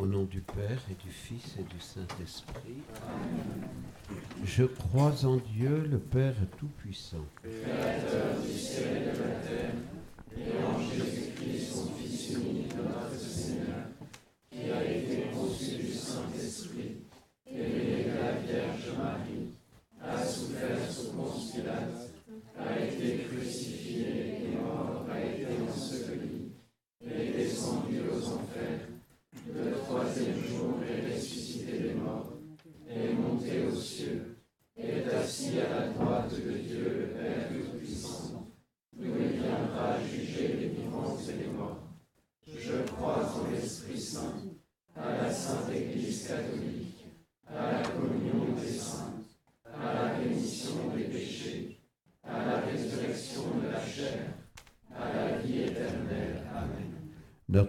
Au nom du Père et du Fils et du Saint-Esprit. Je crois en Dieu, le Père Tout-Puissant et en Jésus-Christ, son Fils unique, notre Seigneur, qui a été conçu du Saint-Esprit, élevé de la Vierge Marie, a souffert sous Ponce Pilate, a été crucifié et mort, a été enseveli, est descendu aux enfers. Le troisième jour est ressuscité des morts, est monté aux cieux, est assis à la droite de Dieu le Père Tout-Puissant, d'où il viendra juger les vivants et les morts. Je crois en l'Esprit Saint, à la Sainte Église catholique, à la communion des saints, à la rémission des péchés, à la résurrection de la chair, à la vie éternelle. Amen.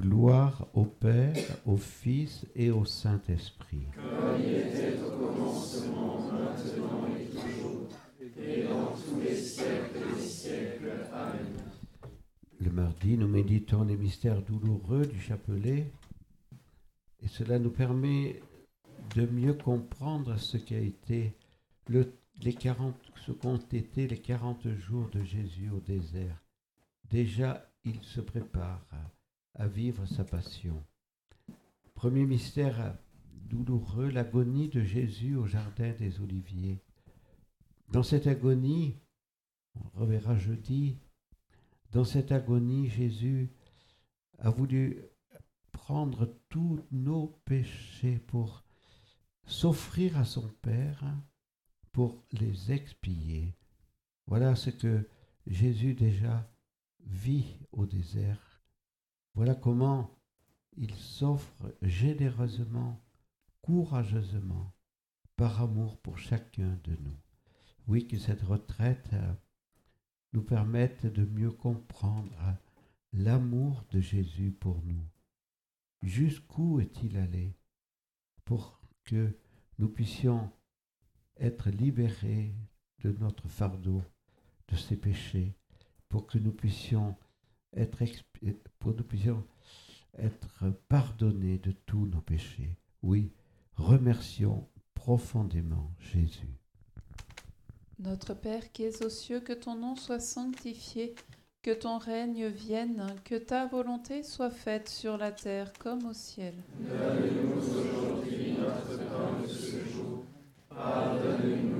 Gloire au Père, au Fils et au Saint-Esprit. Comme il était au commencement, maintenant et toujours, et dans tous les siècles des siècles. Amen. Le mardi, nous méditons les mystères douloureux du chapelet et cela nous permet de mieux comprendre ce qu'a été le, les 40, ce qu'ont été les 40 jours de Jésus au désert. Déjà, il se prépare vivre sa passion. Premier mystère douloureux, l'agonie de Jésus au jardin des Oliviers. Dans cette agonie, on reverra jeudi, dans cette agonie, Jésus a voulu prendre tous nos péchés pour s'offrir à son Père, pour les expier. Voilà ce que Jésus déjà vit au désert. Voilà comment il s'offre généreusement, courageusement, par amour pour chacun de nous. Oui, que cette retraite euh, nous permette de mieux comprendre l'amour de Jésus pour nous. Jusqu'où est-il allé pour que nous puissions être libérés de notre fardeau, de ses péchés, pour que nous puissions être, pour nous puissions être pardonnés de tous nos péchés. Oui, remercions profondément Jésus. Notre Père qui es aux cieux, que ton nom soit sanctifié, que ton règne vienne, que ta volonté soit faite sur la terre comme au ciel. Donne-nous aujourd'hui notre pain de ce jour. Pardonne-nous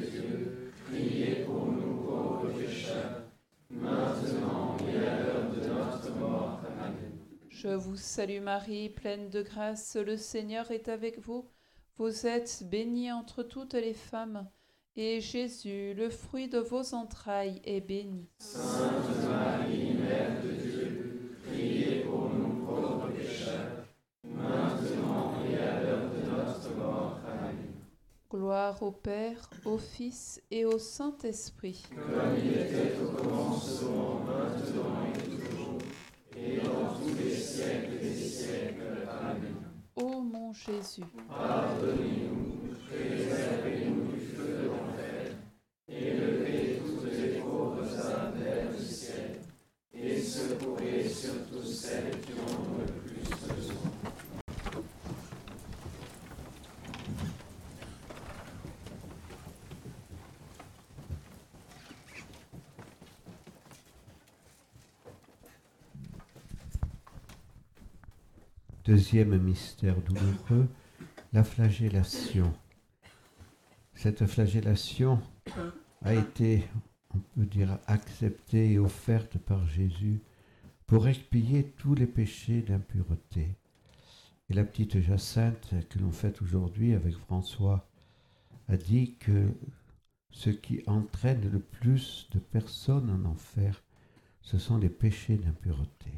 Je vous salue Marie, pleine de grâce, le Seigneur est avec vous. Vous êtes bénie entre toutes les femmes, et Jésus, le fruit de vos entrailles, est béni. Gloire au Père, au Fils et au Saint-Esprit. Comme il était au commencement, maintenant et toujours, et dans tous les siècles des siècles. Amen. Ô mon Jésus, Pardonnez-nous, préservez-nous du feu de l'enfer, élevez toutes les pauvres âmes vers le ciel, et secourez surtout celles qui en ont le plus besoin. Deuxième mystère douloureux, la flagellation. Cette flagellation a été, on peut dire, acceptée et offerte par Jésus pour expier tous les péchés d'impureté. Et la petite Jacinthe que l'on fête aujourd'hui avec François a dit que ce qui entraîne le plus de personnes en enfer, ce sont les péchés d'impureté.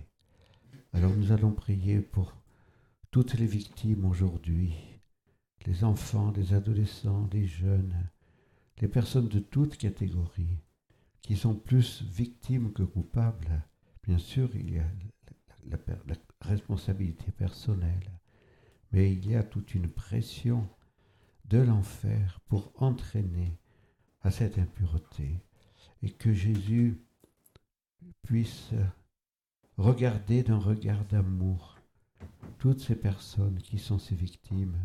Alors nous allons prier pour toutes les victimes aujourd'hui, les enfants, les adolescents, les jeunes, les personnes de toutes catégories, qui sont plus victimes que coupables. Bien sûr, il y a la, la- la responsabilité personnelle, mais il y a toute une pression de l'enfer pour entraîner à cette impureté et que Jésus puisse regarder d'un regard d'amour toutes ces personnes qui sont ces victimes,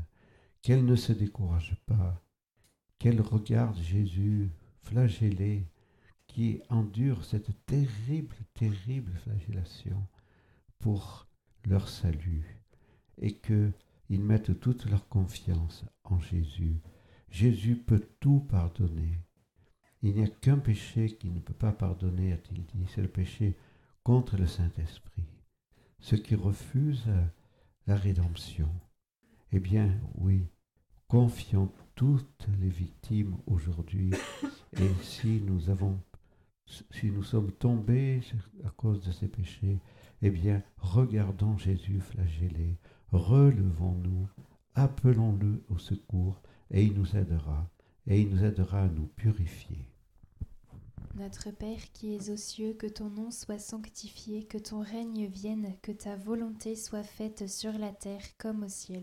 qu'elles ne se découragent pas, qu'elles regardent Jésus flagellé, qui endure cette terrible, terrible flagellation pour leur salut, et qu'ils mettent toute leur confiance en Jésus Jésus peut tout pardonner. Il n'y a qu'un péché qui ne peut pas pardonner, a-t-il dit, c'est le péché contre le Saint-Esprit. Ceux qui refusent la rédemption. Eh bien, oui, confions toutes les victimes aujourd'hui. Et si nous avons, si nous sommes tombés à cause de ces péchés, eh bien, regardons Jésus flagellé, relevons-nous, appelons-le au secours, et il nous aidera, et il nous aidera à nous purifier. Notre Père qui es aux cieux, que ton nom soit sanctifié, que ton règne vienne, que ta volonté soit faite sur la terre comme au ciel.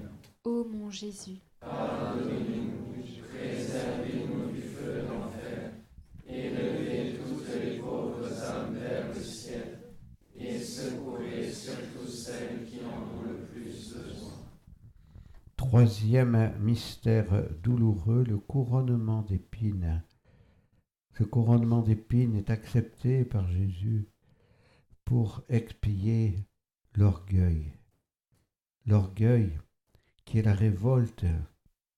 Ô mon Jésus, Pardonnez-nous, préservez-nous du feu de l'enfer, élevez toutes les pauvres âmes vers le ciel, et secourez surtout celles qui en ont le plus besoin. Troisième mystère douloureux, le couronnement d'épines. Ce couronnement d'épines est accepté par Jésus pour expier l'orgueil. L'orgueil qui est la révolte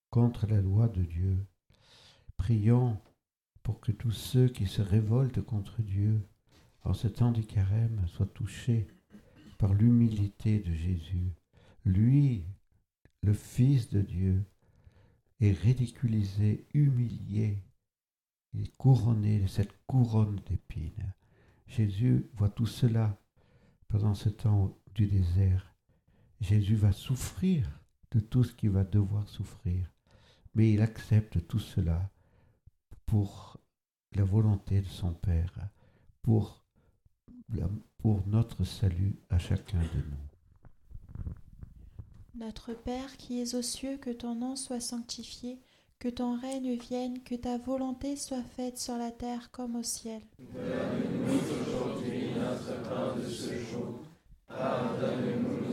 contre la loi de Dieu. Prions pour que tous ceux qui se révoltent contre Dieu en ce temps du carême, sois touché par l'humilité de Jésus. Lui, le Fils de Dieu, est ridiculisé, humilié, il est couronné de cette couronne d'épines. Jésus voit tout cela pendant ce temps du désert. Jésus va souffrir de tout ce qu'il va devoir souffrir, mais il accepte tout cela pour la volonté de son Père, pour, pour notre salut à chacun de nous. Notre Père qui es aux cieux, que ton nom soit sanctifié, que ton règne vienne, que ta volonté soit faite sur la terre comme au ciel. Donne-nous aujourd'hui notre pain de ce jour. Pardonne-nous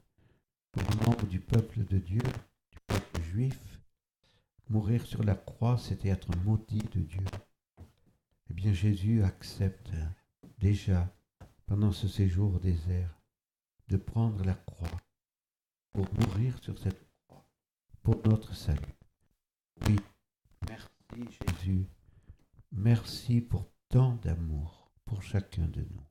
pour membre du peuple de Dieu, du peuple juif. mourir sur la croix, c'était être maudit de Dieu. Eh bien, Jésus accepte déjà, pendant ce séjour au désert, de prendre la croix pour mourir sur cette croix, pour notre salut. Oui, merci Jésus, merci pour tant d'amour pour chacun de nous.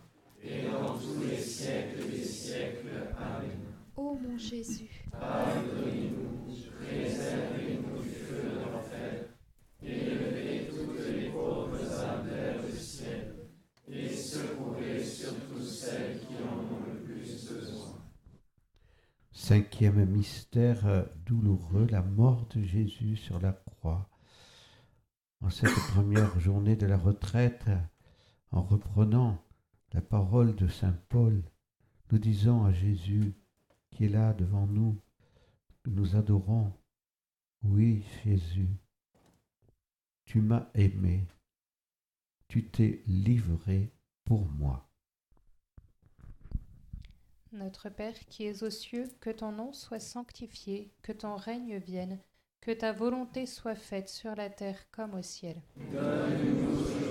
et dans tous les siècles des siècles. Amen. Ô mon Jésus, Pardonnez-nous, préservez-nous du feu de l'enfer, élevez toutes les pauvres âmes vers le ciel, et secourez surtout celles qui en ont le plus besoin. Cinquième mystère douloureux, la mort de Jésus sur la croix. En cette première journée de la retraite, en reprenant la parole de Saint Paul, nous disons à Jésus qui est là devant nous, que nous adorons, oui Jésus, tu m'as aimé, tu t'es livré pour moi. Notre Père qui es aux cieux, que ton nom soit sanctifié, que ton règne vienne, que ta volonté soit faite sur la terre comme au ciel. Donne-nous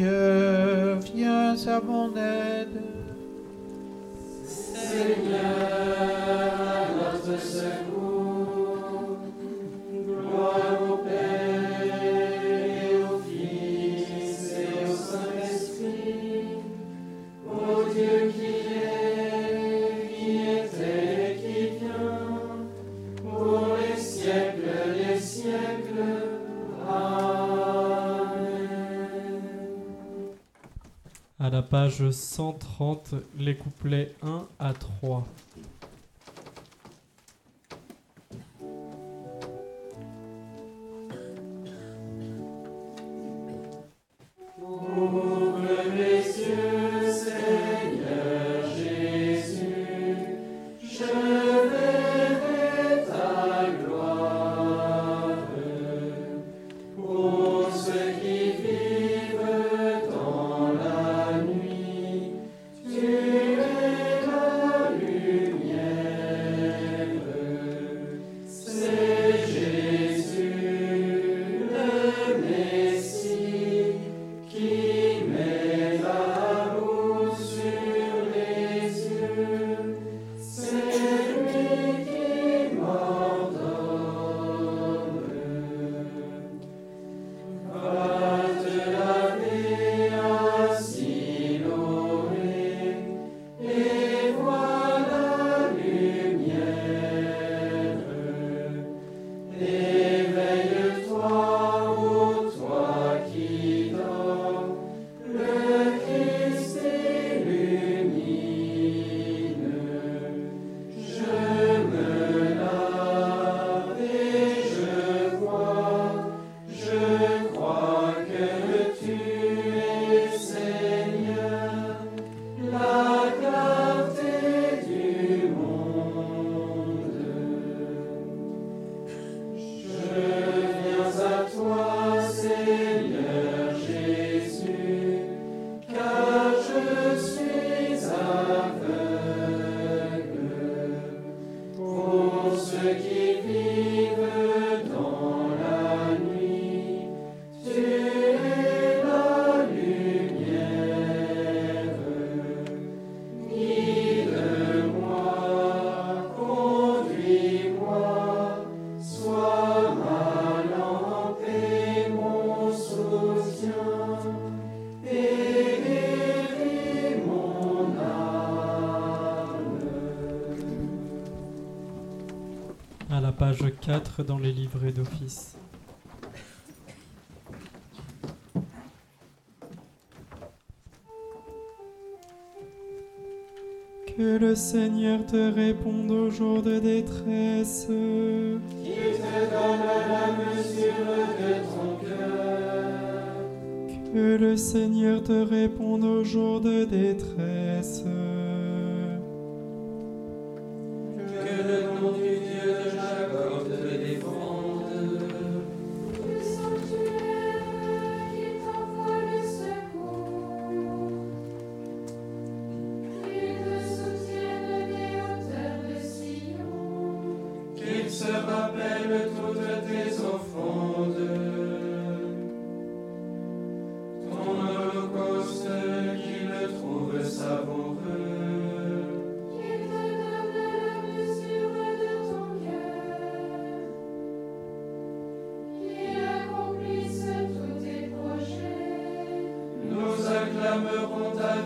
Dieu, viens à mon aide. Page 130, les couplets 1 à 3. dans les livrets d'office. Que le Seigneur te réponde au jour de détresse. Qu'il te la mesure de ton cœur. Que le Seigneur te réponde au jour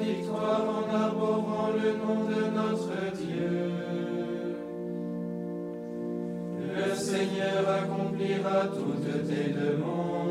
victoire en arborant le nom de notre Dieu. Le Seigneur accomplira toutes tes demandes.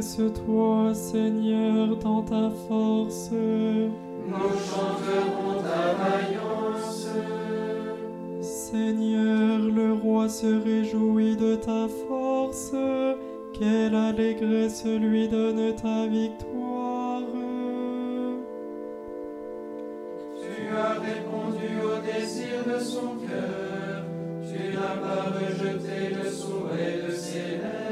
Toi, Seigneur, dans ta force. Nous chanterons ta vaillance? Seigneur, le roi se réjouit de ta force. Quelle allégresse lui donne ta victoire. Tu as répondu au désir de son cœur. Tu n'as pas rejeté le souhait de ses lèvres.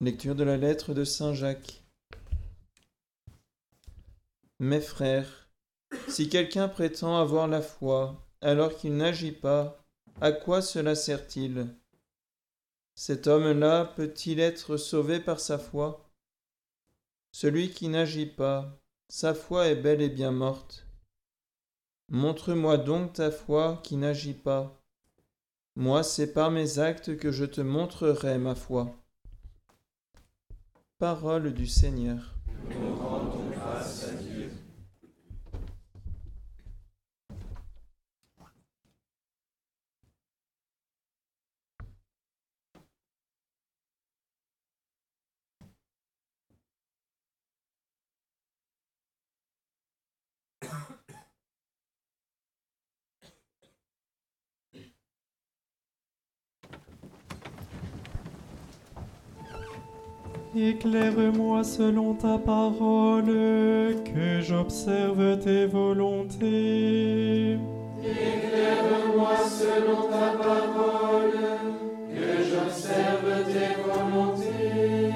Lecture de la lettre de Saint Jacques. Mes frères, si quelqu'un prétend avoir la foi alors qu'il n'agit pas, à quoi cela sert-il? Cet homme-là peut-il être sauvé par sa foi? Celui qui n'agit pas, sa foi est bel et bien morte. Montre-moi donc ta foi qui n'agit pas. Moi, c'est par mes actes que je te montrerai ma foi. Parole du Seigneur rendons grâce à Dieu. Éclaire-moi selon ta parole, que j'observe tes volontés. Éclaire-moi selon ta parole, que j'observe tes volontés.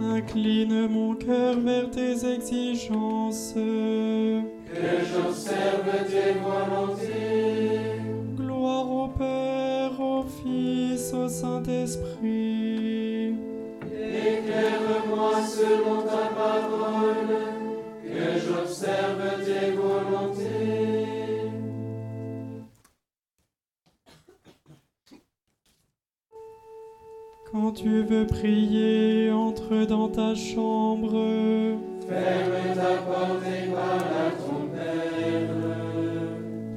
Incline mon cœur vers tes exigences. Que j'observe tes volontés. Gloire au Père, au Fils, au Saint-Esprit. Éclaire-moi selon ta parole, que j'observe tes volontés. Quand tu veux prier, entre dans ta chambre. Ferme ta porte et parle à ton Père.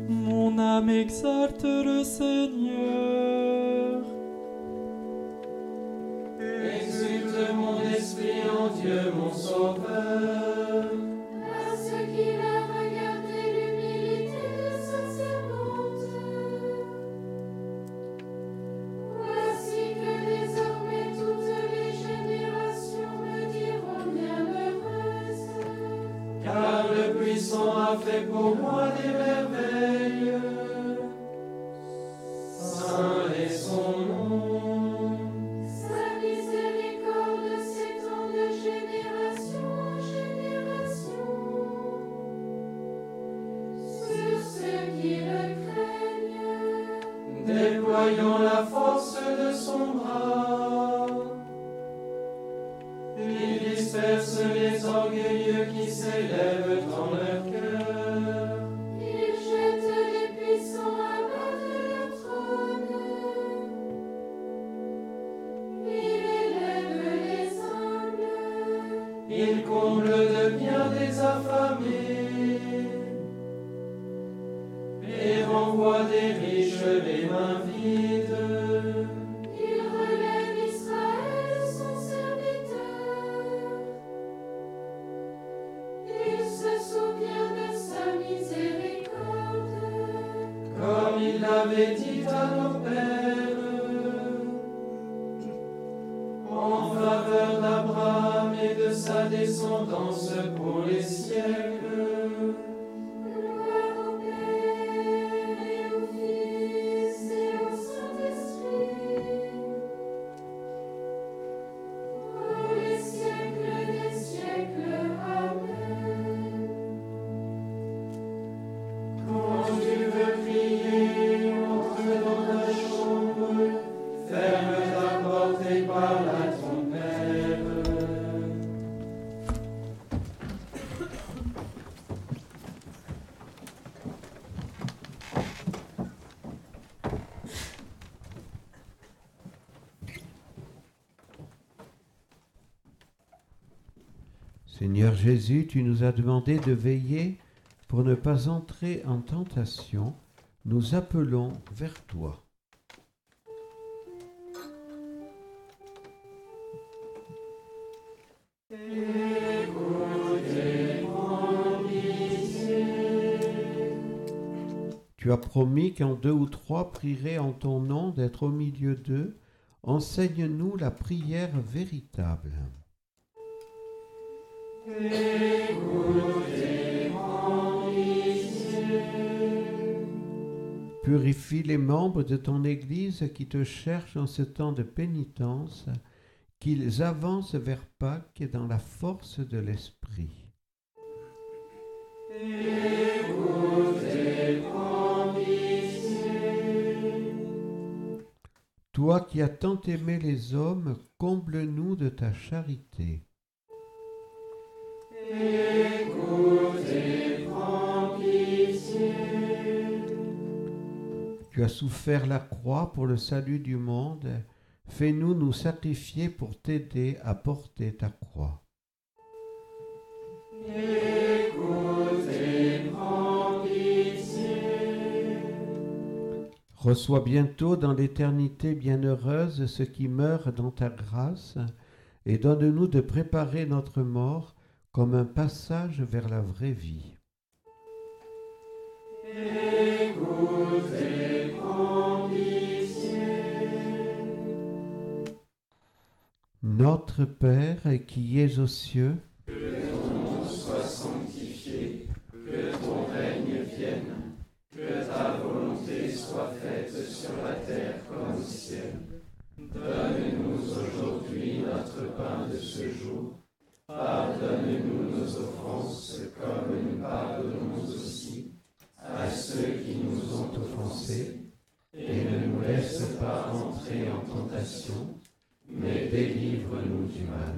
Mon âme exalte le Seigneur. Dieu mon Sauveur. Parce qu'il a regardé l'humilité de sa servante. Voici que désormais toutes les générations me diront bienheureuse. Car le puissant a fait pour moi des merveilles. Seigneur Jésus, tu nous as demandé de veiller pour ne pas entrer en tentation. Nous appelons vers toi. Tu as promis qu'en deux ou trois prieraient en ton nom d'être au milieu d'eux. Enseigne-nous la prière véritable. Purifie les membres de ton Église qui te cherchent en ce temps de pénitence qu'ils avancent vers Pâques dans la force de l'Esprit. Toi qui as tant aimé les hommes, comble-nous de ta charité. Tu as souffert la croix pour le salut du monde. Fais-nous nous sacrifier pour t'aider à porter ta croix. Reçois bientôt dans l'éternité bienheureuse ce qui meurt dans ta grâce, et donne-nous de préparer notre mort comme un passage vers la vraie vie. Notre Père qui es aux cieux, Que ton nom soit sanctifié, que ton règne vienne, que ta volonté soit faite sur la terre comme au ciel. Pardonne-nous nos offenses comme nous pardonnons aussi à ceux qui nous ont offensés. Et ne nous laisse pas entrer en tentation, mais délivre-nous du mal.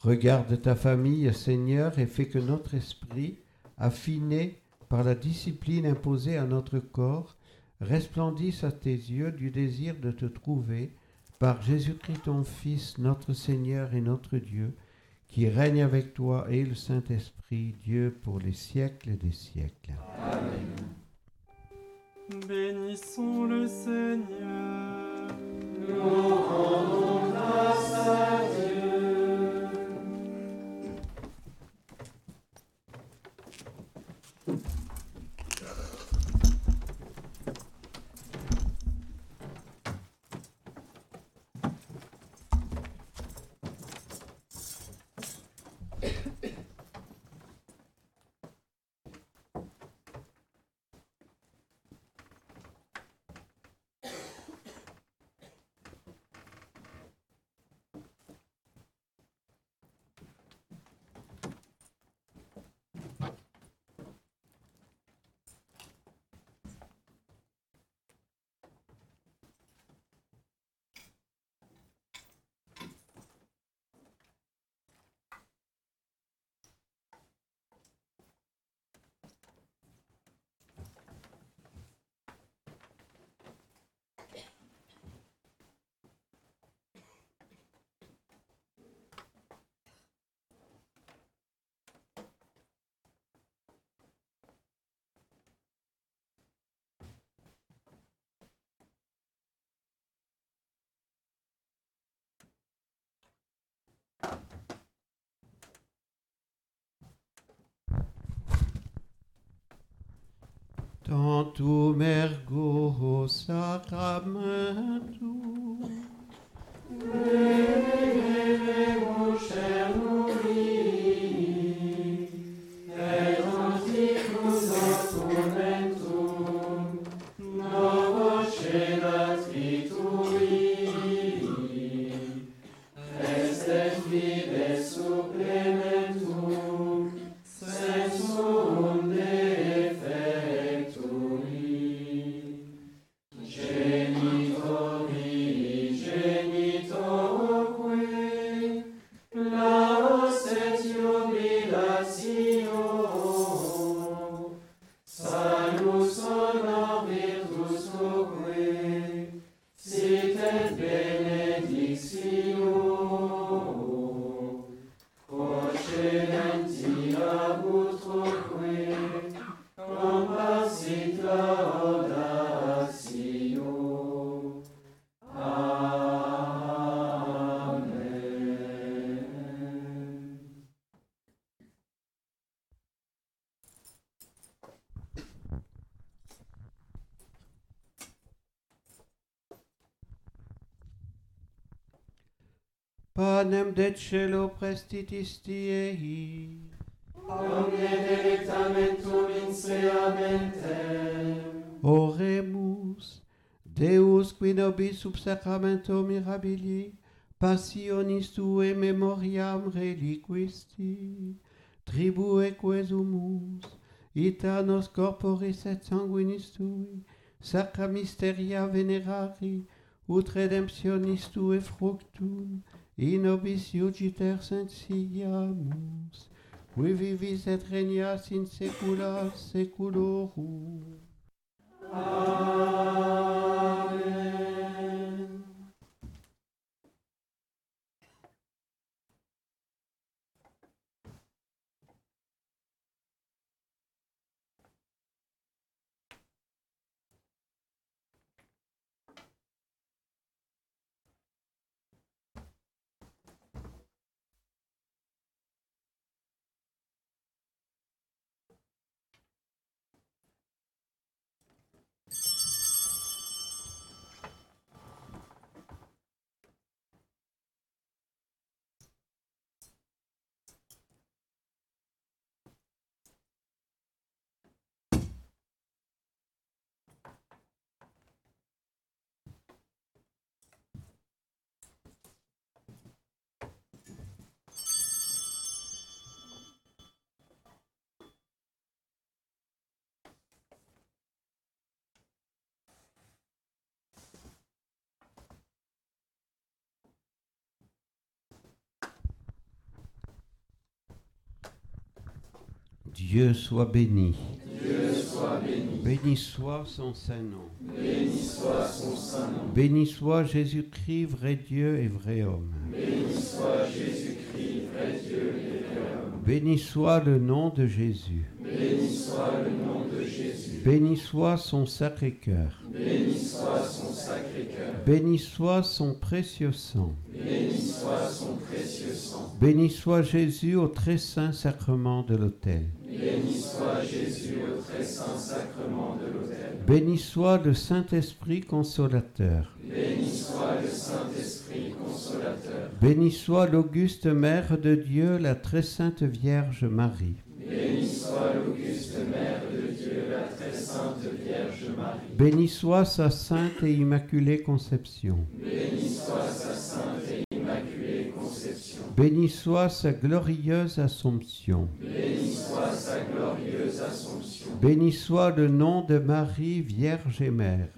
regarde ta famille, Seigneur, et fais que notre esprit, affiné par la discipline imposée à notre corps, resplendisse à tes yeux du désir de te trouver par Jésus-Christ ton Fils, notre Seigneur et notre Dieu, qui règne avec toi et le Saint-Esprit, Dieu pour les siècles des siècles. Bénissons le Seigneur. Nous rendons grâce à Tantum ergo sacramentum. Celo prestitis. Omne delectamentum. Oremus, Deus qui nobis sub sacramento mirabili, passionis tue memoriam reliquisti, tribue quesumus, ita nos corporis et sanguinis tui, sacra mysteria venerari, ut redemptionis tue fructum, in nobis iugiter sentiamus, qui vivis et regnas in saecula saeculorum. Dieu soit béni. Dieu soit béni. Béni soit son saint nom. Béni soit son saint nom. Béni soit Jésus-Christ, vrai Dieu et vrai homme. Béni soit Jésus-Christ, vrai Dieu et vrai homme. Béni soit le nom de Jésus. Béni soit le nom de Jésus. Béni soit son sacré-cœur. Béni soit son sacré-cœur. Béni soit son précieux sang. Béni soit son précieux sang. Béni soit Jésus au très saint sacrement de l'autel. Béni soit Jésus au très saint sacrement de l'autel. Béni soit le Saint-Esprit consolateur. Béni soit le Saint-Esprit consolateur. Béni soit l'auguste Mère de Dieu, la très sainte Vierge Marie. Béni soit l'auguste Mère de Dieu, la très sainte Vierge Marie. Béni soit sa sainte et immaculée conception. Béni soit sa sainte et immaculée conception. Béni soit sa glorieuse Assomption. Béni soit sa glorieuse Assomption. Béni soit le nom de Marie, Vierge et Mère.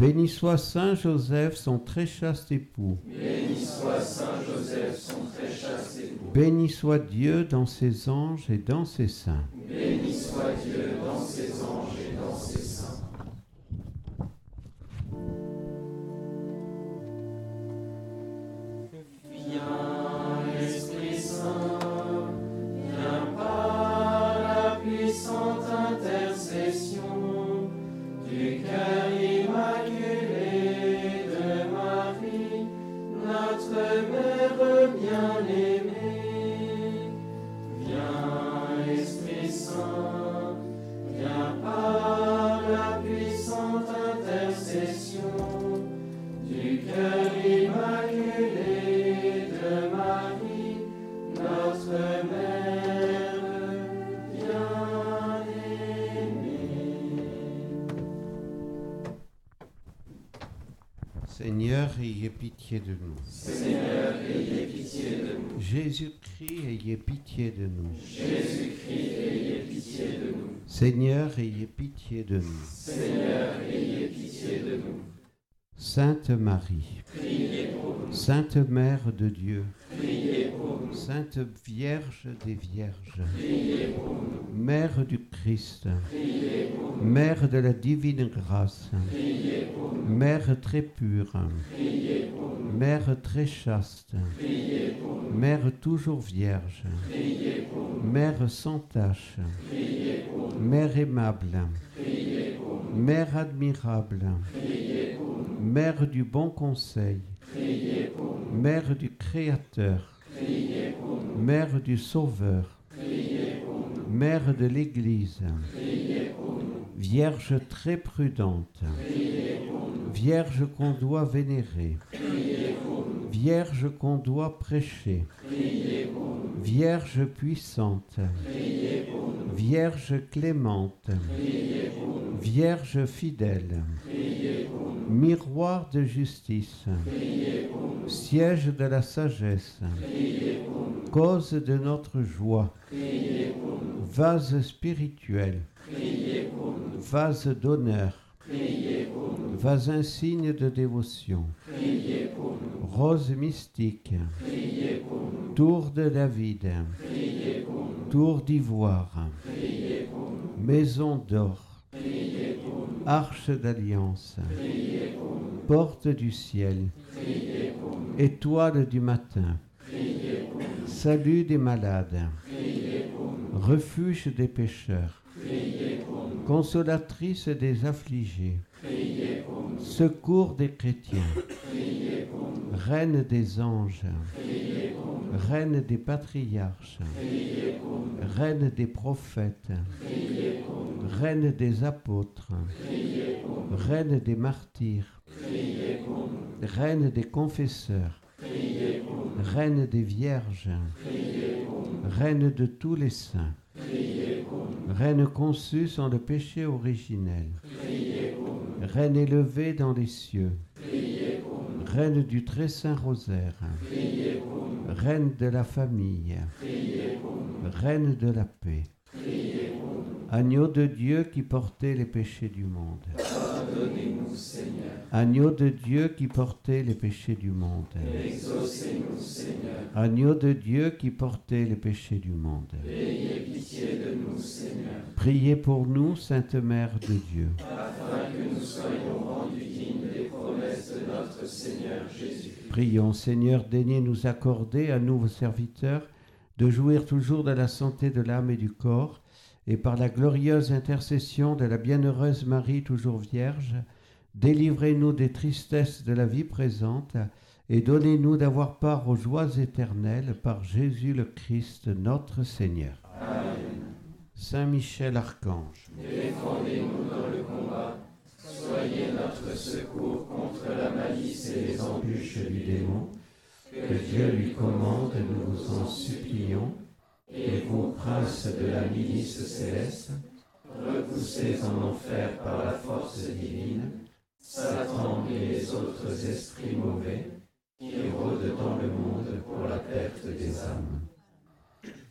Béni soit Saint Joseph, son très chaste époux. Béni soit Saint Joseph, son très chaste époux. Dieu dans ses anges et dans ses saints. Pitié de nous. Seigneur, ayez pitié de nous. Jésus-Christ, ayez pitié de nous. Jésus-Christ, ayez pitié de nous. Seigneur, ayez pitié de nous. Seigneur, ayez pitié de nous. Sainte Marie, Priez pour nous. Sainte Mère de Dieu, Priez pour nous. Sainte Vierge des Vierges, Priez pour nous. Mère du Christ, Priez pour nous. Mère de la divine grâce, Priez pour nous. Mère très pure, Priez. Mère très chaste. Mère toujours vierge. Mère sans tache. Mère aimable. Mère admirable. Mère du bon conseil. Mère du Créateur. Mère du Sauveur. Mère de l'Église. Vierge très prudente. Vierge qu'on doit vénérer. Vierge qu'on doit prêcher. Vierge puissante. Vierge clémente. Vierge fidèle. Miroir de justice. Siège de la sagesse. Cause de notre joie. Vase spirituel. Vase d'honneur. Vase insigne de dévotion. Rose mystique. Tour de David. Tour d'ivoire. Maison d'or. Arche d'alliance. Porte du ciel. Étoile du matin. Salut des malades. Refuge des pécheurs. Consolatrice des affligés. Secours des chrétiens. Reine des anges. Reine des patriarches. Reine des prophètes. Reine des apôtres. Reine des martyrs. Reine des confesseurs. Reine des vierges. Reine de tous les saints. Reine conçue sans le péché originel. Reine élevée dans les cieux. Reine du très saint rosaire. Reine de la famille. Reine de la paix. Agneau de Dieu qui portait les péchés du monde. Pardonnez-nous, Seigneur. Agneau de Dieu qui portait les péchés du monde. Exaucez-nous, Seigneur. Agneau de Dieu qui portait les péchés du monde. Ayez pitié de nous, Seigneur, Priez pour nous, Sainte Mère de Dieu. afin que nous soyons Seigneur Jésus. Prions, Seigneur, daignez nous accorder à nous, vos serviteurs, de jouir toujours de la santé de l'âme et du corps, et par la glorieuse intercession de la bienheureuse Marie, toujours vierge, délivrez-nous des tristesses de la vie présente, et donnez-nous d'avoir part aux joies éternelles par Jésus le Christ, notre Seigneur. Saint Michel Archange, Défendez-nous dans le combat. Soyez notre secours contre la malice et les embûches du démon. que Dieu lui commande, nous vous en supplions, Et vous, princes de la milice céleste, repoussés en enfer par la force divine, Satan et les autres esprits mauvais qui rôdent dans le monde pour la perte des âmes.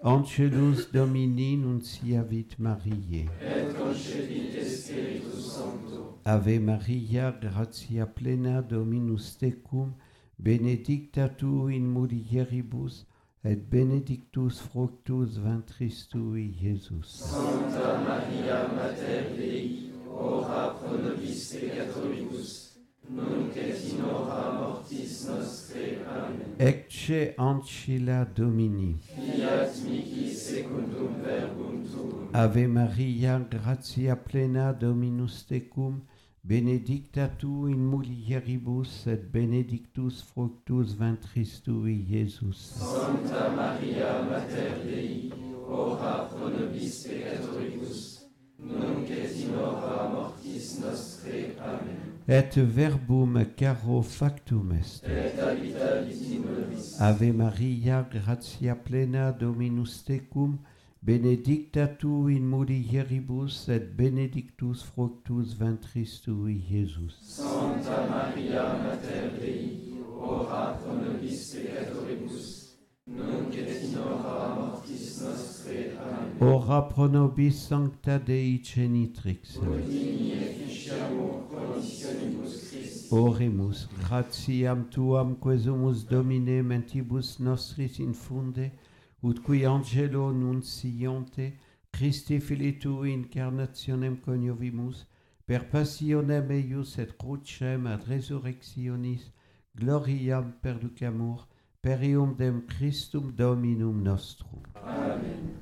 Angelus Domini nunciavit Mariae. Et concedite Spiritus Sancto, Ave Maria, gratia plena Dominus tecum, benedicta tu in mulieribus, et benedictus fructus ventris tui, Iesus. Sancta Maria Mater Dei, ora pro nobis peccatoribus, nunc et in hora mortis nostre. Amen. Ecce ancilla Domini. Fiat mihi secundum verbum tuum. Ave Maria, gratia plena Dominus tecum, benedicta tu in mulieribus, et benedictus fructus ventris tui, Iesus. Sancta Maria Mater Dei, ora pro nobis peccatoribus, nunc et in hora mortis nostre. Amen. Et verbum caro factum est. Et habitavit in nobis. Ave Maria, gratia plena Dominus tecum, benedicta tu in mulieribus, et benedictus fructus ventris tui, Iesus. Sancta Maria Mater Dei, ora pro nobis peccatoribus, nunc et in hora mortis nostre. Amen. Ora pro nobis sancta Dei genitrix. Digni efficiamur conditionibus Christi. Oremus, gratiam tuam quesumus Domine mentibus nostris infunde, ut qui angelo nunciante Christi fili tu incarnationem coniovimus, per passionem eius et crucem ad resurrectionis, gloriam perducamur, perium dem Christum Dominum nostrum. Amen.